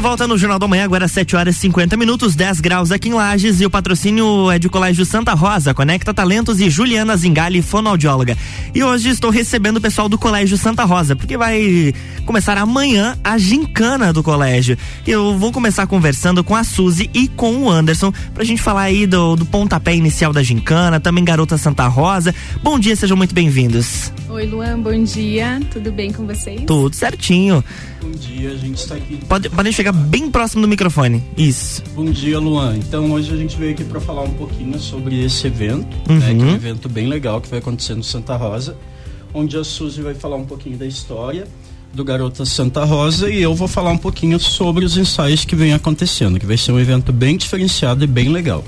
volta no Jornal da Manhã, agora 7 horas e 50 minutos, 10 graus aqui em Lages e o patrocínio é de Colégio Santa Rosa, Conecta Talentos e Juliana Zingali, fonoaudióloga. E hoje estou recebendo o pessoal do Colégio Santa Rosa, porque vai começar amanhã a gincana do colégio. Eu vou começar conversando com a Suzy e com o Anderson pra gente falar aí do, do pontapé inicial da gincana, também Garota Santa Rosa. Bom dia, sejam muito bem-vindos. Oi, Luan, bom dia. Tudo bem com vocês? Tudo certinho. Bom dia, a gente está aqui. Pode, podem chegar bem próximo do microfone. Isso. Bom dia, Luan. Então hoje a gente veio aqui para falar um pouquinho sobre esse evento, uhum. né, que é um evento bem legal que vai acontecer no Santa Rosa, onde a Suzy vai falar um pouquinho da história do Garota Santa Rosa e eu vou falar um pouquinho sobre os ensaios que vem acontecendo, que vai ser um evento bem diferenciado e bem legal.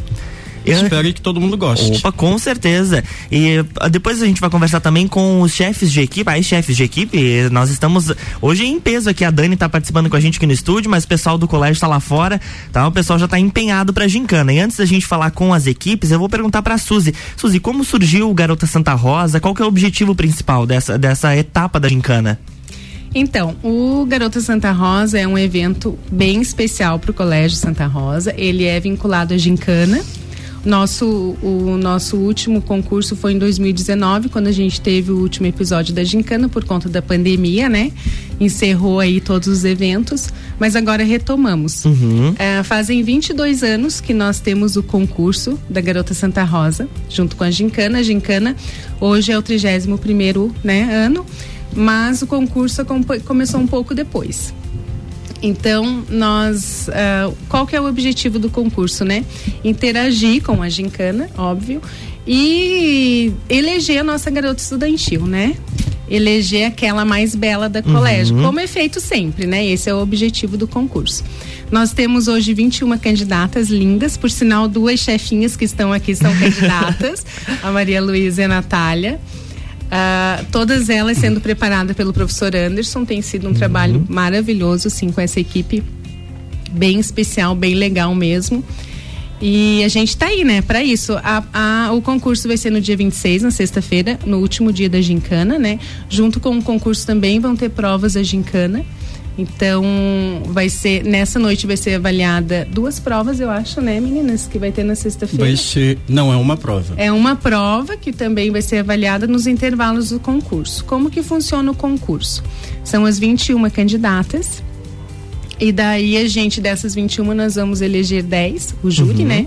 Eu espero que todo mundo goste. Opa, com certeza. E ah, depois a gente vai conversar também com os chefes de equipe, aí chefes de equipe. Nós estamos hoje em peso aqui. A Dani está participando com a gente aqui no estúdio, mas o pessoal do colégio está lá fora. Tá? O pessoal já está empenhado para gincana. E antes da gente falar com as equipes, eu vou perguntar para Suzy. Suzy, como surgiu o Garota Santa Rosa? Qual que é o objetivo principal dessa, dessa etapa da gincana? Então, o Garota Santa Rosa é um evento bem especial para o Colégio Santa Rosa. Ele é vinculado à gincana, nosso, o nosso último concurso foi em 2019, quando a gente teve o último episódio da Gincana por conta da pandemia, né? Encerrou aí todos os eventos, mas agora retomamos. Uhum. É, fazem 22 anos que nós temos o concurso da Garota Santa Rosa, junto com a Gincana. A Gincana hoje é o 31 primeiro né, ano, mas o concurso começou um pouco depois. Então, nós. Uh, qual que é o objetivo do concurso, né? Interagir com a gincana, óbvio, e eleger a nossa garota estudantil, né? Eleger aquela mais bela da colégio, uhum. como é feito sempre, né? Esse é o objetivo do concurso. Nós temos hoje 21 candidatas lindas, por sinal, duas chefinhas que estão aqui são candidatas, a Maria Luísa e a Natália. Uh, todas elas sendo preparadas pelo professor Anderson, tem sido um uhum. trabalho maravilhoso, sim, com essa equipe bem especial, bem legal mesmo. E a gente está aí, né, para isso. A, a, o concurso vai ser no dia 26, na sexta-feira, no último dia da gincana, né? Junto com o concurso também vão ter provas da gincana. Então, vai ser nessa noite vai ser avaliada duas provas, eu acho, né, meninas, que vai ter na sexta-feira. Vai ser, não é uma prova. É uma prova que também vai ser avaliada nos intervalos do concurso. Como que funciona o concurso? São as 21 candidatas. E daí a gente dessas 21 nós vamos eleger 10, o júri, uhum. né?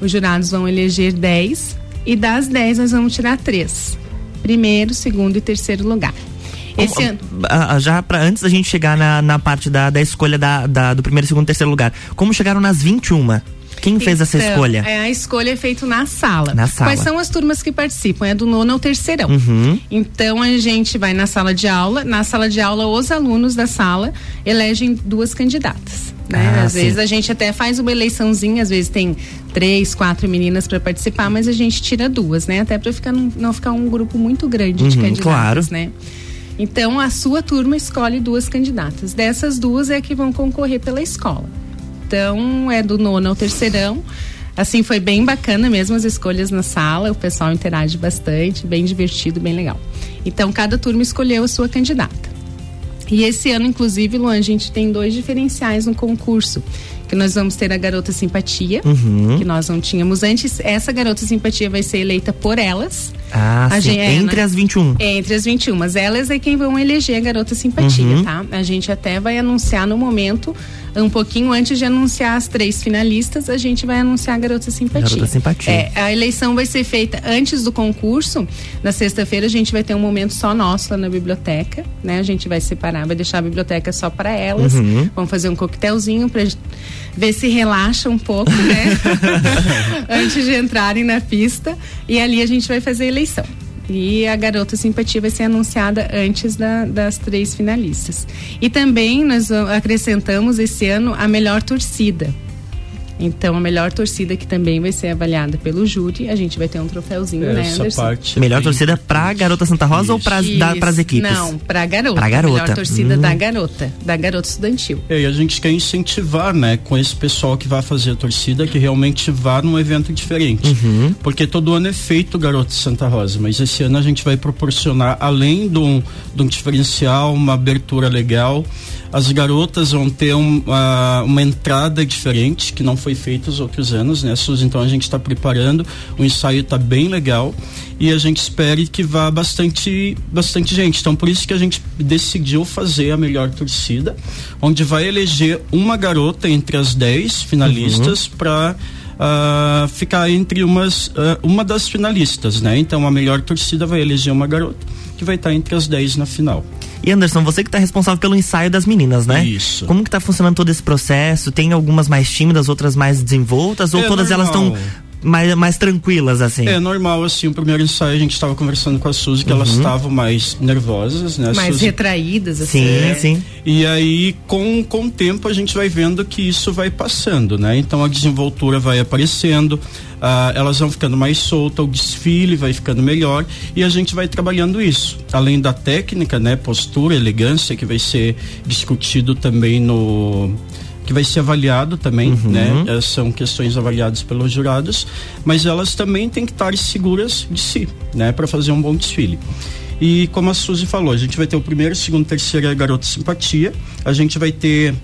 Os jurados vão eleger 10 e das 10 nós vamos tirar três. Primeiro, segundo e terceiro lugar. Esse ano. Já para antes da gente chegar na, na parte da, da escolha da, da, do primeiro, segundo e terceiro lugar, como chegaram nas 21? Quem fez então, essa escolha? É, a escolha é feita na sala. Na sala. Quais são as turmas que participam? É do nono ao terceirão. Uhum. Então a gente vai na sala de aula. Na sala de aula, os alunos da sala elegem duas candidatas. Né? Ah, às sim. vezes a gente até faz uma eleiçãozinha, às vezes tem três, quatro meninas para participar, mas a gente tira duas, né? Até para ficar não ficar um grupo muito grande uhum, de candidatos, claro. né? Então, a sua turma escolhe duas candidatas. Dessas duas é que vão concorrer pela escola. Então, é do nono ao terceirão. Assim, foi bem bacana mesmo as escolhas na sala, o pessoal interage bastante, bem divertido, bem legal. Então, cada turma escolheu a sua candidata. E esse ano, inclusive, Luan, a gente tem dois diferenciais no concurso que nós vamos ter a Garota Simpatia, uhum. que nós não tínhamos antes. Essa Garota Simpatia vai ser eleita por elas. Ah, a sim. Gente, é, entre as 21. Entre as 21. Mas elas é quem vão eleger a Garota Simpatia, uhum. tá? A gente até vai anunciar no momento um pouquinho antes de anunciar as três finalistas, a gente vai anunciar a Garota Simpatia. Garota Simpatia. É, a eleição vai ser feita antes do concurso. Na sexta-feira a gente vai ter um momento só nosso lá na biblioteca, né? A gente vai separar, vai deixar a biblioteca só para elas. Uhum. Vamos fazer um coquetelzinho para ver se relaxa um pouco, né? antes de entrarem na pista. E ali a gente vai fazer a eleição. E a Garota Simpatia vai ser anunciada antes da, das três finalistas. E também nós acrescentamos esse ano a melhor torcida. Então, a melhor torcida que também vai ser avaliada pelo júri, a gente vai ter um troféuzinho, Essa né, Anderson? parte é Melhor bem- torcida pra Garota Santa Rosa ou para as equipes? Não, pra garota. Pra garota. Melhor torcida Hum. da garota, da garota estudantil. É, e a gente quer incentivar, né, com esse pessoal que vai fazer a torcida, que realmente vá num evento diferente. Uhum. Porque todo ano é feito o Garoto Santa Rosa, mas esse ano a gente vai proporcionar, além de um, de um diferencial, uma abertura legal. As garotas vão ter um, ah, uma entrada diferente, que não foi feita os outros anos, né, Suzy? Então a gente está preparando, o ensaio está bem legal e a gente espera que vá bastante, bastante gente. Então por isso que a gente decidiu fazer a melhor torcida, onde vai eleger uma garota entre as 10 finalistas para ah, ficar entre umas, ah, uma das finalistas, né? Então a melhor torcida vai eleger uma garota que vai estar entre as 10 na final. E Anderson, você que tá responsável pelo ensaio das meninas, né? Isso. Como que tá funcionando todo esse processo? Tem algumas mais tímidas, outras mais desenvoltas? Ou É todas elas normal. estão mais, mais tranquilas, assim? É normal, assim, o primeiro ensaio a gente estava conversando com a Suzy que elas estavam mais nervosas, né? Mais Suzy? retraídas, assim. Sim, né? sim. E aí, com, com o tempo, a gente vai vendo que isso vai passando, né? Então a desenvoltura vai aparecendo, ah, elas vão ficando mais soltas, o desfile vai ficando melhor e a gente vai trabalhando isso. Além da técnica, né? Postura, elegância, que vai ser discutido também no que vai ser avaliado também, né? Eh, São questões avaliadas pelos jurados, mas elas também têm que estar seguras de si, né? Para fazer um bom desfile. E como a Suzy falou, a gente vai ter o primeiro, segundo, terceiro é Garota Simpatia. A gente vai ter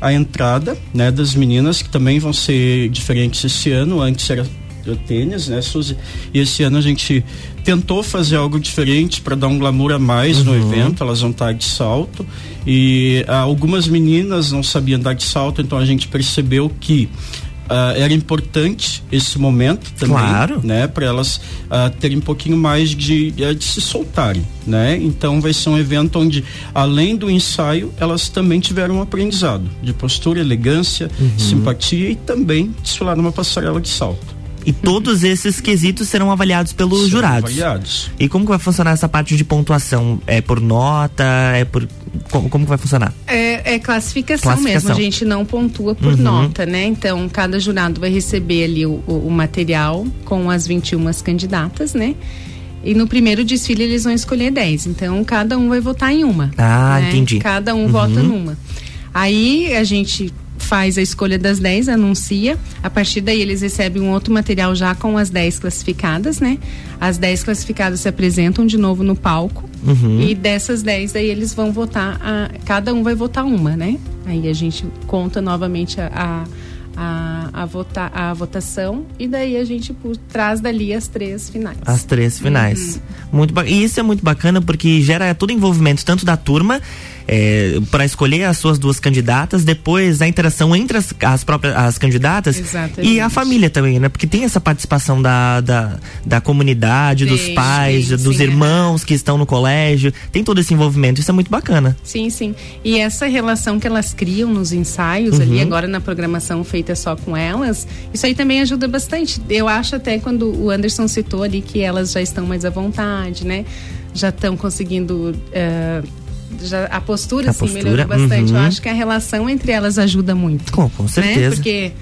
a entrada, né, das meninas que também vão ser diferentes esse ano. Antes era o tênis, né, Suzy? E esse ano a gente tentou fazer algo diferente para dar um glamour a mais no evento. Elas vão estar de salto e ah, algumas meninas não sabiam andar de salto, então a gente percebeu que ah, era importante esse momento também, Claro. né, para elas ah, terem um pouquinho mais de, de se soltarem, né? Então vai ser um evento onde, além do ensaio, elas também tiveram um aprendizado de postura, elegância, simpatia e também desfilar numa passarela de salto. E todos esses quesitos serão avaliados pelos Serão jurados. avaliados. E como que vai funcionar essa parte de pontuação? É por nota? É por. Como, como que vai funcionar? É, é classificação, Classificação. mesmo, a gente não pontua por Uhum. nota, né? Então, cada jurado vai receber ali o, o- o material com as 21 candidatas, né? E no primeiro desfile eles vão escolher 10. Então, cada um vai votar em uma. Ah, né? entendi. Cada um Uhum. vota numa. Aí a gente faz a escolha das 10, anuncia. A partir daí eles recebem um outro material já com as 10 classificadas, né? As 10 classificadas se apresentam de novo no palco. Uhum. E dessas 10 daí eles vão votar, a, cada um vai votar uma, né? Aí a gente conta novamente a, a, a, a, vota, a votação e daí a gente pu- traz dali as três finais. As três finais. Uhum. Muito E isso é muito bacana porque gera todo envolvimento, tanto da turma, para escolher as suas duas candidatas, depois a interação entre as, as próprias as candidatas Exatamente. e a família também, né? Porque tem essa participação da, da, da comunidade, dos pais, sim, dos sim, irmãos que estão no colégio. Tem todo esse envolvimento, isso é muito bacana. Sim, sim. E essa relação que elas criam nos ensaios Uhum. ali, agora na programação feita só com elas, isso aí também ajuda bastante. Eu acho até quando o Anderson citou ali que elas já estão mais à vontade, né? Já estão conseguindo. eh, já, a postura, A assim, postura, melhorou bastante. uhum. Eu acho que a relação entre elas ajuda muito. Com, com Né? certeza. Porque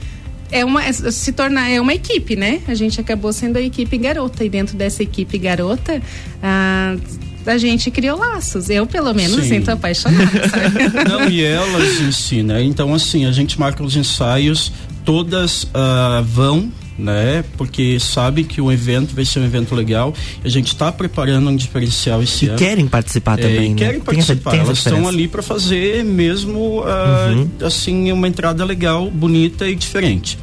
é uma, é- se tornar é uma equipe, né? A gente acabou sendo a equipe garota e dentro dessa equipe garota ah, a gente criou laços. Eu pelo menos Sim. sinto apaixonada. sabe? Não, e elas em si, né? Então, assim, a gente marca os ensaios, todas ah, vão, né? Porque sabem que o evento vai ser um evento legal. A gente está preparando um diferencial esse E ano. querem participar É, também, e né? querem Tem essa- participar, tem essa elas estão ali para fazer mesmo ah, Uhum. assim uma entrada legal, bonita e diferente.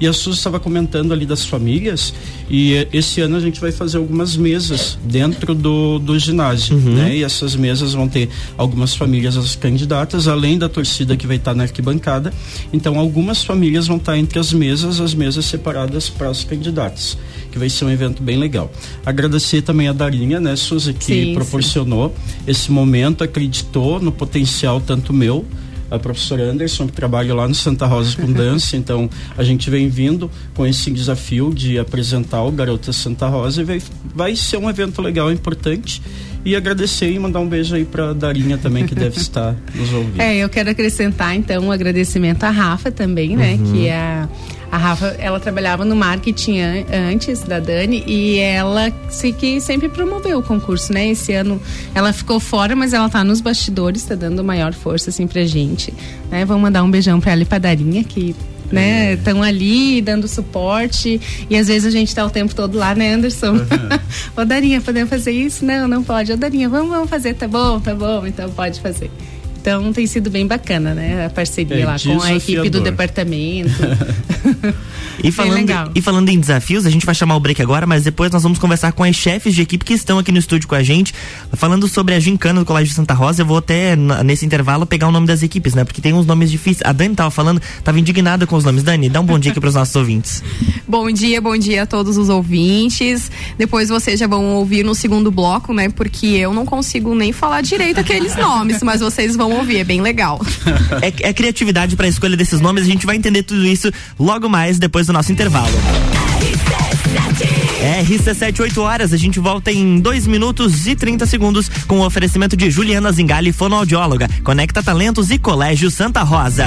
E a Suzy estava comentando ali das famílias e eh, esse ano a gente vai fazer algumas mesas dentro do, do ginásio, Uhum. né? E essas mesas vão ter algumas famílias as candidatas, além da torcida que vai estar na arquibancada. Então algumas famílias vão estar entre as mesas, as mesas separadas para os candidatos, que vai ser um evento bem legal. Agradecer também a Darinha, né, Suzy, que Sim, sim. proporcionou esse momento, acreditou no potencial tanto meu a professora Anderson, que trabalha lá no Santa Rosa com dança, então a gente vem vindo com esse desafio de apresentar o Garota Santa Rosa e vai, vai ser um evento legal, importante. E agradecer e mandar um beijo aí pra Darinha também, que deve estar nos ouvindo. É, eu quero acrescentar então um agradecimento à Rafa também, né? Uhum. Que é a, A Rafa, ela trabalhava no marketing antes da Dani e ela se que sempre promoveu o concurso, né? Esse ano ela ficou fora, mas ela tá nos bastidores, tá dando maior força assim pra gente, né? Vamos mandar um beijão pra ela e pra Darinha que né? Estão é. ali dando suporte e às vezes a gente está o tempo todo lá, né, Anderson? Uhum. Ô Darinha, podemos fazer isso? Não, não pode. Ô Darinha, vamos, vamos fazer, tá bom, tá bom, então pode fazer. Então tem sido bem bacana, né? A parceria é, lá com a equipe do departamento. e, falando, e falando em desafios, a gente vai chamar o break agora, mas depois nós vamos conversar com as chefes de equipe que estão aqui no estúdio com a gente, falando sobre a gincana do Colégio de Santa Rosa. Eu vou até, nesse intervalo, pegar o nome das equipes, né? Porque tem uns nomes difíceis. A Dani tava falando, tava indignada com os nomes. Dani, dá um bom dia aqui para os nossos ouvintes. Bom dia, bom dia a todos os ouvintes. Depois vocês já vão ouvir no segundo bloco, né? Porque eu não consigo nem falar direito aqueles nomes, mas vocês vão ouvir, é bem legal. É, é criatividade para a escolha desses nomes, a gente vai entender tudo isso logo mais depois do nosso intervalo. RC7, 8 horas, a gente volta em 2 minutos e 30 segundos com o oferecimento de Juliana Zingali, fonoaudióloga, Conecta Talentos e Colégio Santa Rosa.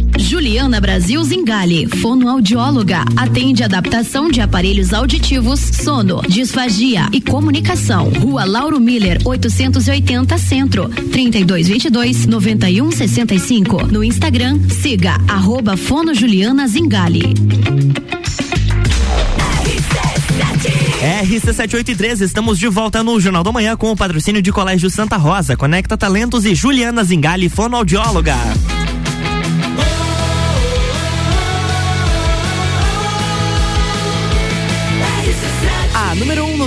Juliana Brasil Zingale, fonoaudióloga, atende adaptação de aparelhos auditivos, sono, disfagia e comunicação. Rua Lauro Miller, 880 Centro, 3222 9165. No Instagram, siga arroba Fono Juliana Zingale. RC783, estamos de volta no Jornal da Manhã com o patrocínio de Colégio Santa Rosa, Conecta Talentos e Juliana Zingale, fonoaudióloga.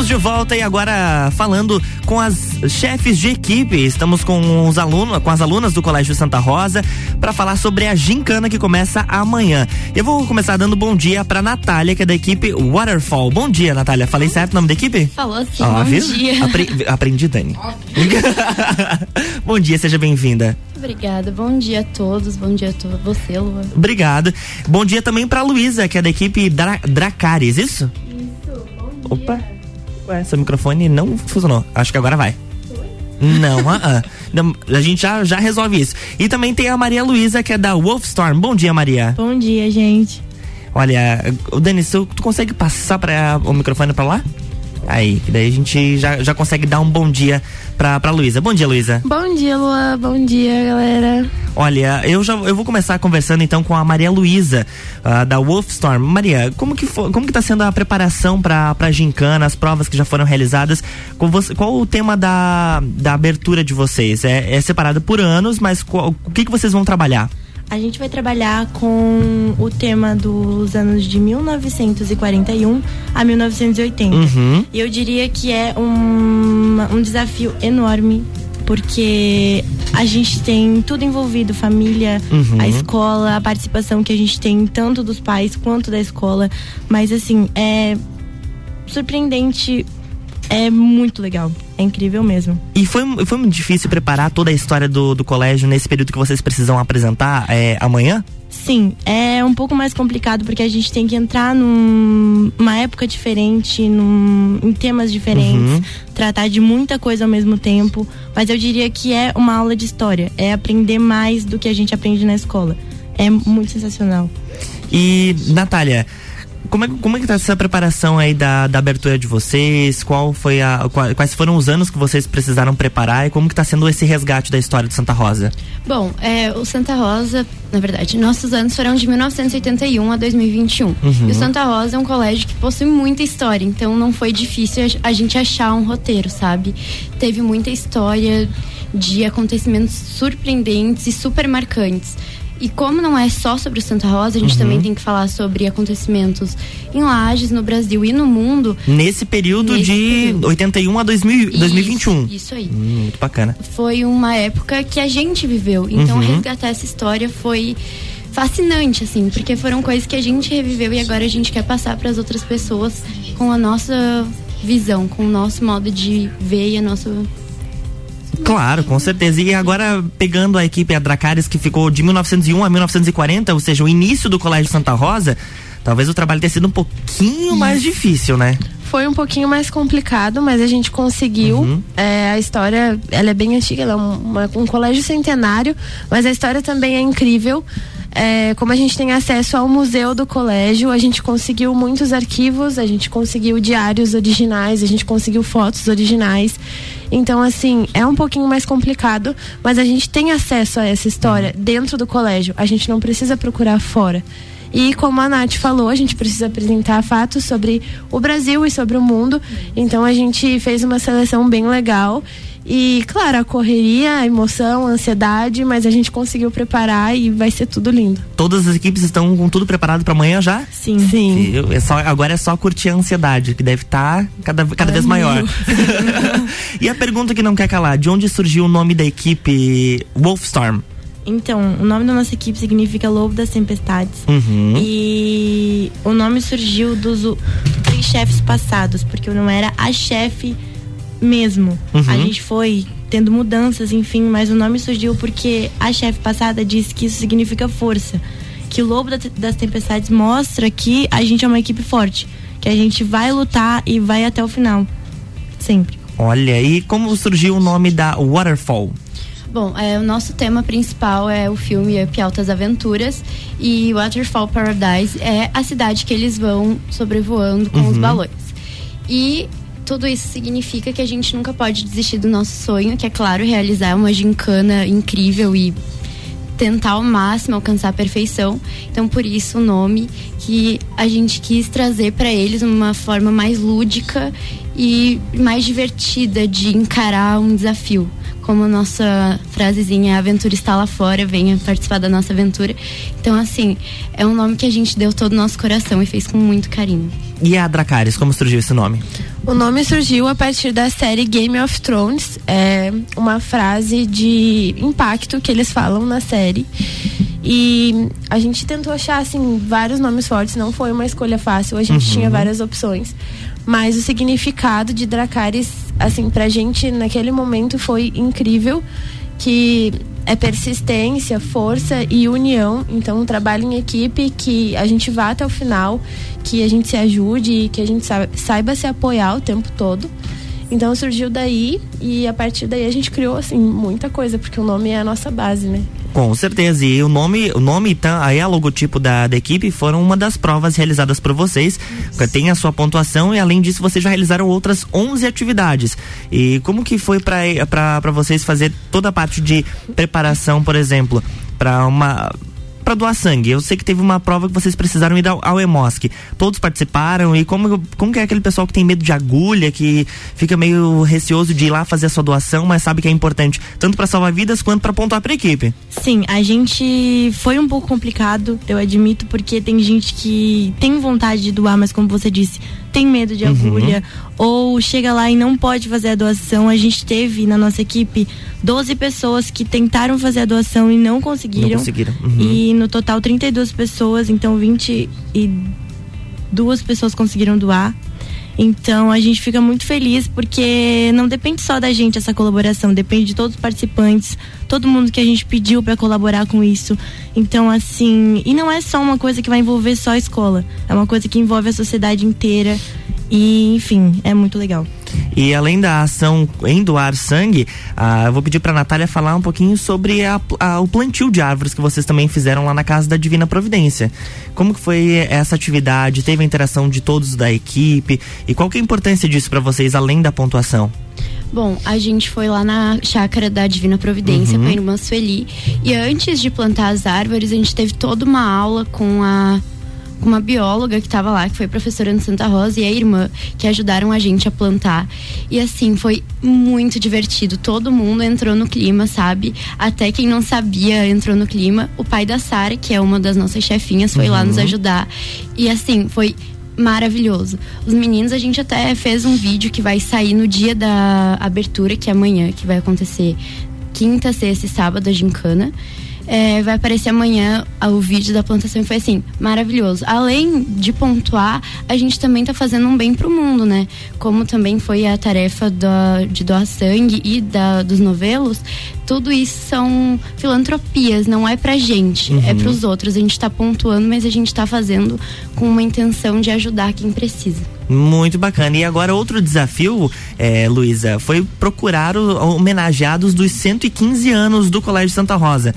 Estamos de volta e agora falando com as chefes de equipe. Estamos com os alunos, com as alunas do Colégio Santa Rosa para falar sobre a gincana que começa amanhã. Eu vou começar dando bom dia para Natália, que é da equipe Waterfall. Bom dia, Natália. Falei certo o nome da equipe? Falou sim. Ah, bom viu? dia. Apre aprendi, Dani. bom dia, seja bem-vinda. Obrigada. Bom dia a todos. Bom dia a você, Lua. Obrigado. Bom dia também para Luísa, que é da equipe Dra Dracares, isso? Isso. Bom dia. Opa. Ué, seu microfone não funcionou. Acho que agora vai. Não, uh -uh. a gente já, já resolve isso. E também tem a Maria Luísa, que é da Wolfstorm. Bom dia, Maria. Bom dia, gente. Olha, o Denis, tu, tu consegue passar pra, o microfone pra lá? Aí, que daí a gente já, já consegue dar um bom dia pra, pra Luísa. Bom dia, Luísa. Bom dia, Lua. Bom dia, galera. Olha, eu já eu vou começar conversando então com a Maria Luísa, uh, da Wolfstorm. Maria, como que, for, como que tá sendo a preparação pra, pra gincana, as provas que já foram realizadas? Você, qual o tema da, da abertura de vocês? É, é separado por anos, mas qual, o que, que vocês vão trabalhar? A gente vai trabalhar com o tema dos anos de 1941 a 1980. Uhum. E eu diria que é um, um desafio enorme, porque a gente tem tudo envolvido: família, Uhum. a escola, a participação que a gente tem, tanto dos pais quanto da escola. Mas, assim, é surpreendente, é muito legal, é incrível mesmo. E foi, foi muito difícil preparar toda a história do, do colégio nesse período que vocês precisam apresentar é, amanhã? Sim, é um pouco mais complicado porque a gente tem que entrar num- numa época diferente, num- em temas diferentes, Uhum. tratar de muita coisa ao mesmo tempo. Mas eu diria que é uma aula de história, é aprender mais do que a gente aprende na escola. É muito sensacional. E, Natália, como é, como é que tá essa preparação aí da, da abertura de vocês? Qual foi a, qua- quais foram os anos que vocês precisaram preparar e como que tá sendo esse resgate da história de Santa Rosa? Bom, é, o Santa Rosa, na verdade, nossos anos foram de 1981 a 2021. Uhum. E o Santa Rosa é um colégio que possui muita história, então não foi difícil a a gente achar um roteiro, sabe? Teve muita história de acontecimentos surpreendentes e super marcantes. E como não é só sobre o Santa Rosa, a gente Uhum. também tem que falar sobre acontecimentos em Lages, no Brasil e no mundo. Nesse período Nesse de período. 81 a 2000, 2021. Isso, isso aí. Hum, muito bacana. foi uma época que a gente viveu. Então, Uhum. resgatar essa história foi fascinante, assim, porque foram coisas que a gente reviveu e agora a gente quer passar para as outras pessoas com a nossa visão, com o nosso modo de ver e a nossa. Claro, com certeza. E agora, pegando a equipe a Dracarys, que ficou de 1901 a 1940, ou seja, o início do Colégio Santa Rosa, talvez o trabalho tenha sido um pouquinho mais difícil, né? Foi um pouquinho mais complicado, mas a gente conseguiu. Uhum. É, a história, ela é bem antiga, ela é um, uma- um colégio centenário, mas a história também é incrível. É, como a gente tem acesso ao museu do colégio, a gente conseguiu muitos arquivos, a gente conseguiu diários originais, a gente conseguiu fotos originais. Então, assim, é um pouquinho mais complicado, mas a gente tem acesso a essa história dentro do colégio. A gente não precisa procurar fora. E como a Nath falou, a gente precisa apresentar fatos sobre o Brasil e sobre o mundo. Então a gente fez uma seleção bem legal. E, claro, a correria, a emoção, a ansiedade, mas a gente conseguiu preparar e vai ser tudo lindo. Todas as equipes estão com tudo preparado para amanhã já? Sim. Sim. Eu- é só, agora é só curtir a ansiedade, que deve estar cada, cada vez maior. e a pergunta que não quer calar: de onde surgiu o nome da equipe Wolfstorm? Então, o nome da nossa equipe significa Lobo das Tempestades. Uhum. E o nome surgiu dos três chefes passados, porque eu não era a chefe mesmo. Uhum. A gente foi tendo mudanças, enfim, mas o nome surgiu porque a chefe passada disse que isso significa força. Que o Lobo da- das Tempestades mostra que a gente é uma equipe forte. Que a gente vai lutar e vai até o final. Sempre. Olha, e como surgiu o nome da Waterfall? Bom, é, o nosso tema principal é o filme Up Altas Aventuras e Waterfall Paradise é a cidade que eles vão sobrevoando com os Uhum. balões. E tudo isso significa que a gente nunca pode desistir do nosso sonho, que é claro, realizar uma gincana incrível e tentar ao máximo alcançar a perfeição. Então, por isso o nome que a gente quis trazer para eles uma forma mais lúdica e mais divertida de encarar um desafio. Como a nossa frasezinha, a aventura está lá fora, venha participar da nossa aventura. Então, assim, é um nome que a gente deu todo o nosso coração e fez com muito carinho. E a Dracarys, como surgiu esse nome? O nome surgiu a partir da série Game of Thrones. É uma frase de impacto que eles falam na série. E a gente tentou achar assim vários nomes fortes, não foi uma escolha fácil, a gente Uhum. tinha várias opções. Mas o significado de Dracarys, assim, pra gente naquele momento foi incrível, que é persistência, força e união. Então, um trabalho em equipe que a gente vá até o final, que a gente se ajude que a gente sa- saiba se apoiar o tempo todo. Então surgiu daí e a partir daí a gente criou assim muita coisa, porque o nome é a nossa base, né? Com certeza. E o nome, o nome tá, aí a logotipo da, da equipe foram uma das provas realizadas por vocês. Tem a sua pontuação e além disso vocês já realizaram outras 11 atividades. E como que foi para vocês fazer toda a parte de preparação, por exemplo, para uma para doar sangue? Eu sei que teve uma prova que vocês precisaram ir ao, ao EMOSC. Todos participaram e como, como que é aquele pessoal que tem medo de agulha, que fica meio receoso de ir lá fazer a sua doação, mas sabe que é importante tanto para salvar vidas quanto para pontuar para equipe? Sim, a gente foi um pouco complicado, eu admito, porque tem gente que tem vontade de doar, mas como você disse, tem medo de agulha uhum. ou chega lá e não pode fazer a doação. A gente teve na nossa equipe 12 pessoas que tentaram fazer a doação e não conseguiram. Não conseguiram. Uhum. E no total 32 pessoas, então 22 pessoas conseguiram doar. Então a gente fica muito feliz porque não depende só da gente essa colaboração, depende de todos os participantes, todo mundo que a gente pediu para colaborar com isso. Então assim, e não é só uma coisa que vai envolver só a escola, é uma coisa que envolve a sociedade inteira. E, enfim, é muito legal. E além da ação em doar sangue, ah, eu vou pedir para Natália falar um pouquinho sobre a, a, o plantio de árvores que vocês também fizeram lá na Casa da Divina Providência. Como que foi essa atividade? Teve a interação de todos da equipe? E qual que é a importância disso para vocês, além da pontuação? Bom, a gente foi lá na chácara da Divina Providência uhum. com a irmã Sueli. E antes de plantar as árvores, a gente teve toda uma aula com a uma bióloga que estava lá, que foi professora de Santa Rosa, e a irmã, que ajudaram a gente a plantar. E assim, foi muito divertido. Todo mundo entrou no clima, sabe? Até quem não sabia entrou no clima. O pai da Sara, que é uma das nossas chefinhas, foi uhum. lá nos ajudar. E assim, foi maravilhoso. Os meninos, a gente até fez um vídeo que vai sair no dia da abertura, que é amanhã, que vai acontecer quinta, sexta e sábado, a gincana. É, vai aparecer amanhã o vídeo da plantação e foi assim, maravilhoso. Além de pontuar, a gente também está fazendo um bem para o mundo, né? Como também foi a tarefa da, de doar sangue e da, dos novelos, tudo isso são filantropias, não é pra gente, é uhum. é para os outros. A gente está pontuando, mas a gente está fazendo com uma intenção de ajudar quem precisa. Muito bacana. E agora outro desafio, é, Luísa, foi procurar o, homenageados dos 115 anos do Colégio Santa Rosa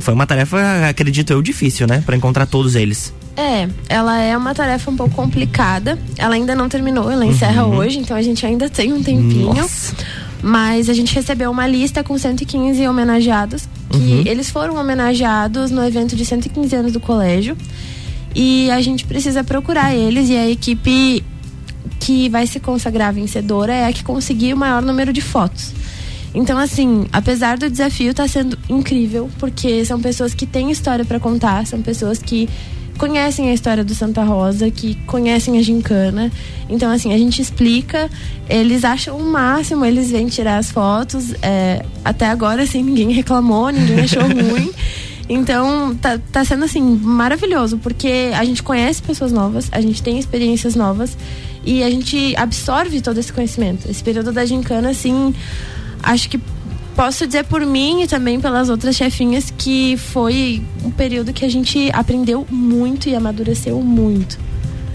foi uma tarefa, acredito eu, difícil, né? Para encontrar todos eles. É, ela é uma tarefa um pouco complicada. Ela ainda não terminou, ela encerra uhum. hoje, então a gente ainda tem um tempinho. Nossa. Mas a gente recebeu uma lista com 115 homenageados, que uhum. eles foram homenageados no evento de 115 anos do colégio. E a gente precisa procurar eles e a equipe que vai se consagrar vencedora é a que conseguir o maior número de fotos. Então, assim, apesar do desafio, tá sendo incrível, porque são pessoas que têm história para contar, são pessoas que conhecem a história do Santa Rosa, que conhecem a gincana. Então, assim, a gente explica, eles acham o máximo, eles vêm tirar as fotos. É, até agora, assim, ninguém reclamou, ninguém achou ruim. Então, tá, tá sendo, assim, maravilhoso, porque a gente conhece pessoas novas, a gente tem experiências novas e a gente absorve todo esse conhecimento. Esse período da gincana, assim acho que posso dizer por mim e também pelas outras chefinhas que foi um período que a gente aprendeu muito e amadureceu muito.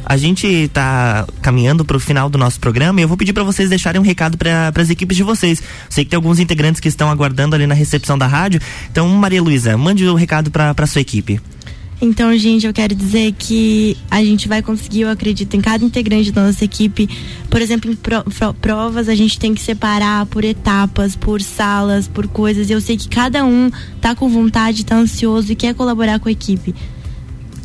A gente está caminhando para o final do nosso programa e eu vou pedir para vocês deixarem um recado para as equipes de vocês. Sei que tem alguns integrantes que estão aguardando ali na recepção da rádio. Então, Maria Luísa, mande o um recado para sua equipe. Então, gente, eu quero dizer que a gente vai conseguir, eu acredito, em cada integrante da nossa equipe. Por exemplo, em provas, a gente tem que separar por etapas, por salas, por coisas. Eu sei que cada um tá com vontade, tá ansioso e quer colaborar com a equipe.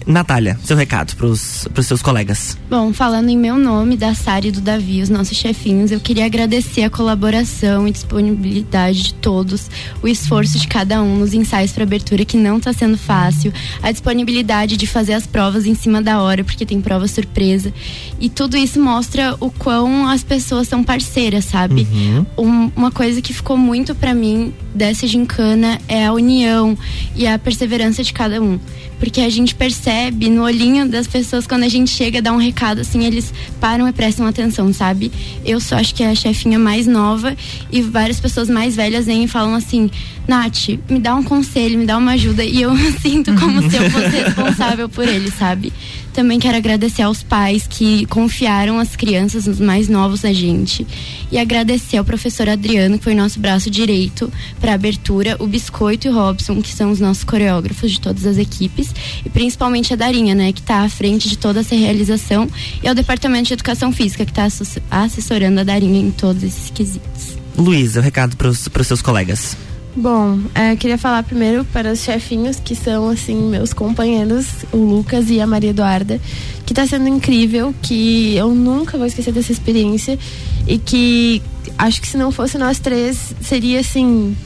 Natália, seu recado para os seus colegas. Bom, falando em meu nome, da Sara e do Davi, os nossos chefinhos, eu queria agradecer a colaboração e disponibilidade de todos, o esforço de cada um nos ensaios para abertura, que não está sendo fácil, a disponibilidade de fazer as provas em cima da hora, porque tem prova surpresa. E tudo isso mostra o quão as pessoas são parceiras, sabe? Uhum. Um, uma coisa que ficou muito para mim dessa gincana é a união e a perseverança de cada um. Porque a gente percebe no olhinho das pessoas quando a gente chega dar um recado, assim, eles param e prestam atenção, sabe? Eu só acho que é a chefinha mais nova e várias pessoas mais velhas vêm e falam assim: Nath, me dá um conselho, me dá uma ajuda. E eu sinto como se eu fosse responsável por eles, sabe? Também quero agradecer aos pais que confiaram as crianças, os mais novos da gente. E agradecer ao professor Adriano, que foi nosso braço direito para a abertura, o Biscoito e o Robson, que são os nossos coreógrafos de todas as equipes. E principalmente a Darinha, né, que está à frente de toda essa realização. E ao Departamento de Educação Física, que está assessorando a Darinha em todos esses quesitos. Luiz, o recado para os seus colegas. Bom, é, queria falar primeiro para os chefinhos que são assim meus companheiros, o Lucas e a Maria Eduarda, que está sendo incrível, que eu nunca vou esquecer dessa experiência e que acho que se não fosse nós três seria assim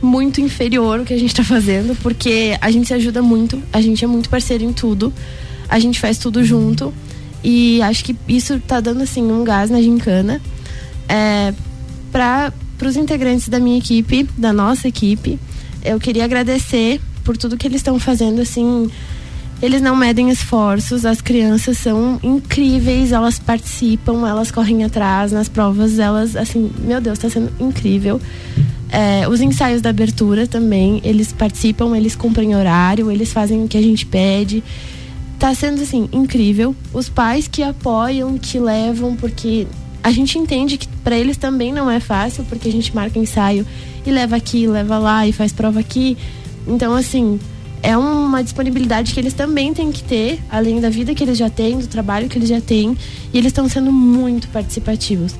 muito inferior o que a gente está fazendo, porque a gente se ajuda muito, a gente é muito parceiro em tudo, a gente faz tudo junto e acho que isso está dando assim um gás na gincana. É, para os integrantes da minha equipe, da nossa equipe, eu queria agradecer por tudo que eles estão fazendo assim. Eles não medem esforços, as crianças são incríveis, elas participam, elas correm atrás nas provas, elas, assim, meu Deus, está sendo incrível. É, os ensaios da abertura também, eles participam, eles cumprem horário, eles fazem o que a gente pede. Tá sendo assim incrível. Os pais que apoiam, que levam, porque a gente entende que para eles também não é fácil, porque a gente marca ensaio e leva aqui, leva lá e faz prova aqui. Então, assim, é uma disponibilidade que eles também têm que ter, além da vida que eles já têm, do trabalho que eles já têm, e eles estão sendo muito participativos.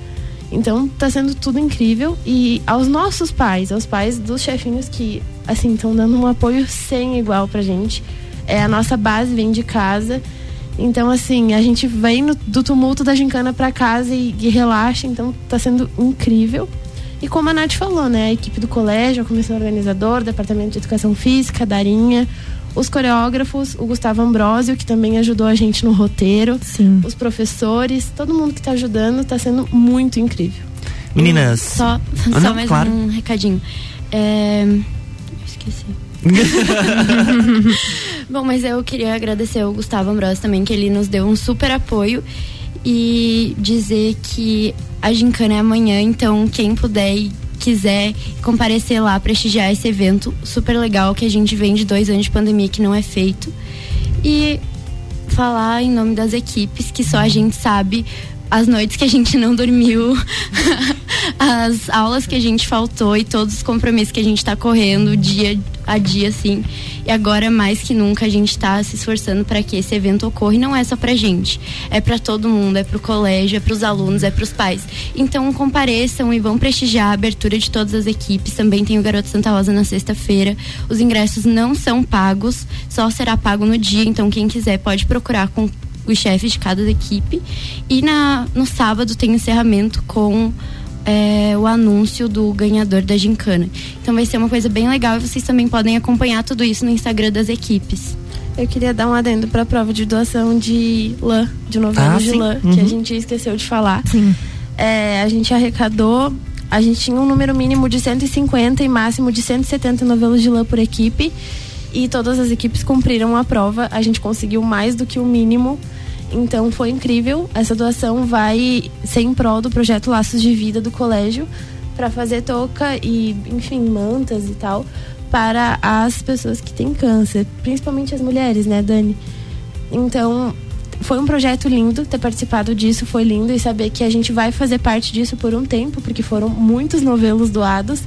Então está sendo tudo incrível e aos nossos pais, aos pais dos chefinhos que assim estão dando um apoio sem igual pra gente. É a nossa base vem de casa. Então assim, a gente vem no, do tumulto da gincana para casa e, e relaxa, então está sendo incrível. E como a Nath falou, né? A equipe do colégio, a comissão organizadora, o departamento de educação física, a Darinha, os coreógrafos, o Gustavo Ambrosio, que também ajudou a gente no roteiro, Sim. os professores, todo mundo que está ajudando, está sendo muito incrível. Meninas. Só, Ah, só não, mais claro. um recadinho. É... eu Esqueci. Bom, mas eu queria agradecer ao Gustavo Ambrosio também, que ele nos deu um super apoio e dizer que a gincana é amanhã, então quem puder e quiser comparecer lá, prestigiar esse evento super legal que a gente vem de dois anos de pandemia que não é feito. E falar em nome das equipes, que só a gente sabe as noites que a gente não dormiu, as aulas que a gente faltou e todos os compromissos que a gente está correndo dia a dia, assim. E agora, mais que nunca, a gente está se esforçando para que esse evento ocorra. E não é só pra gente, é para todo mundo, é pro colégio, é pros alunos, é pros pais. Então, compareçam e vão prestigiar a abertura de todas as equipes. Também tem o Garoto Santa Rosa na sexta-feira. Os ingressos não são pagos, só será pago no dia. Então, quem quiser pode procurar com os chefes de cada equipe. E na, no sábado tem encerramento com é, o anúncio do ganhador da gincana. Então vai ser uma coisa bem legal e vocês também podem acompanhar tudo isso no Instagram das equipes. Eu queria dar um adendo para a prova de doação de lã, de novelo Ah, de sim. lã, Uhum. que a gente esqueceu de falar. Sim. É, a gente arrecadou, a gente tinha um número mínimo de 150 e máximo de 170 novelos de lã por equipe. E todas as equipes cumpriram a prova. A gente conseguiu mais do que o mínimo. Então foi incrível. Essa doação vai ser em prol do projeto Laços de Vida do colégio para fazer touca e, enfim, mantas e tal para as pessoas que têm câncer, principalmente as mulheres, né, Dani? Então, foi um projeto lindo ter participado disso, foi lindo e saber que a gente vai fazer parte disso por um tempo, porque foram muitos novelos doados.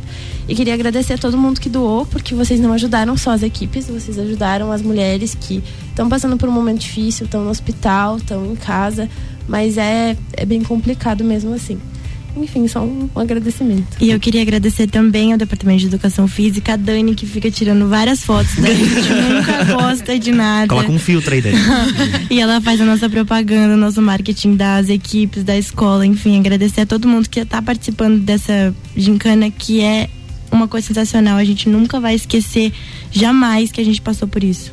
E queria agradecer a todo mundo que doou, porque vocês não ajudaram só as equipes, vocês ajudaram as mulheres que estão passando por um momento difícil, estão no hospital, estão em casa, mas é, é bem complicado mesmo assim. Enfim, só um, um agradecimento. E eu queria agradecer também ao Departamento de Educação Física, a Dani, que fica tirando várias fotos da gente, nunca gosta de nada. Coloca um filtro aí, Dani. E ela faz a nossa propaganda, o nosso marketing das equipes, da escola, enfim, agradecer a todo mundo que está participando dessa gincana, que é uma coisa sensacional. A gente nunca vai esquecer jamais que a gente passou por isso.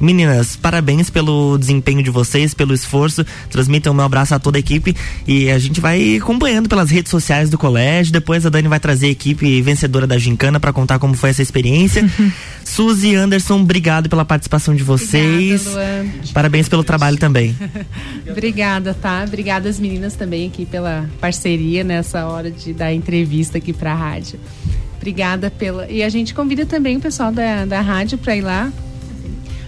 Meninas, parabéns pelo desempenho de vocês, pelo esforço. Transmitam o meu abraço a toda a equipe e a gente vai acompanhando pelas redes sociais do colégio. Depois a Dani vai trazer a equipe vencedora da Gincana para contar como foi essa experiência. Suzy e Anderson, obrigado pela participação de vocês. Obrigada. Parabéns pelo trabalho também. Obrigada, tá? Obrigada às meninas também aqui pela parceria nessa hora de dar entrevista aqui pra rádio. Obrigada pela. E a gente convida também o pessoal da, da rádio para ir lá,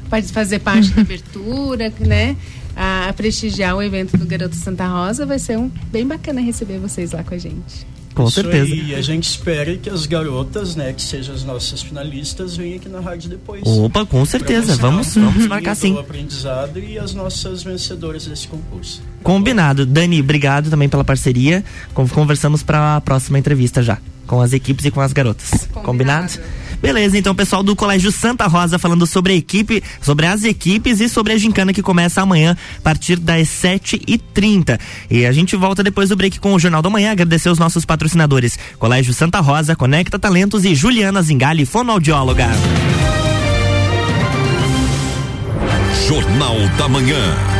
fazer parte da abertura, né? A, prestigiar o evento do Garoto Santa Rosa. Vai ser um bem bacana receber vocês lá com a gente. Com Isso certeza. E a gente espera que as garotas, né, que sejam as nossas finalistas, venham aqui na rádio depois. Opa, com certeza. Vamos, vamos marcar do sim. aprendizado e as nossas vencedoras desse concurso. Combinado. Dani, obrigado também pela parceria. Con- Conversamos para a próxima entrevista já. com as equipes e com as garotas. Combinado? Combinado? Beleza, então pessoal do Colégio Santa Rosa falando sobre a equipe, sobre as equipes e sobre a gincana que começa amanhã a partir das 7 e 30 E a gente volta depois do break com o Jornal da Manhã, agradecer os nossos patrocinadores. Colégio Santa Rosa, Conecta Talentos e Juliana Zingali, fonoaudióloga. Jornal da Manhã.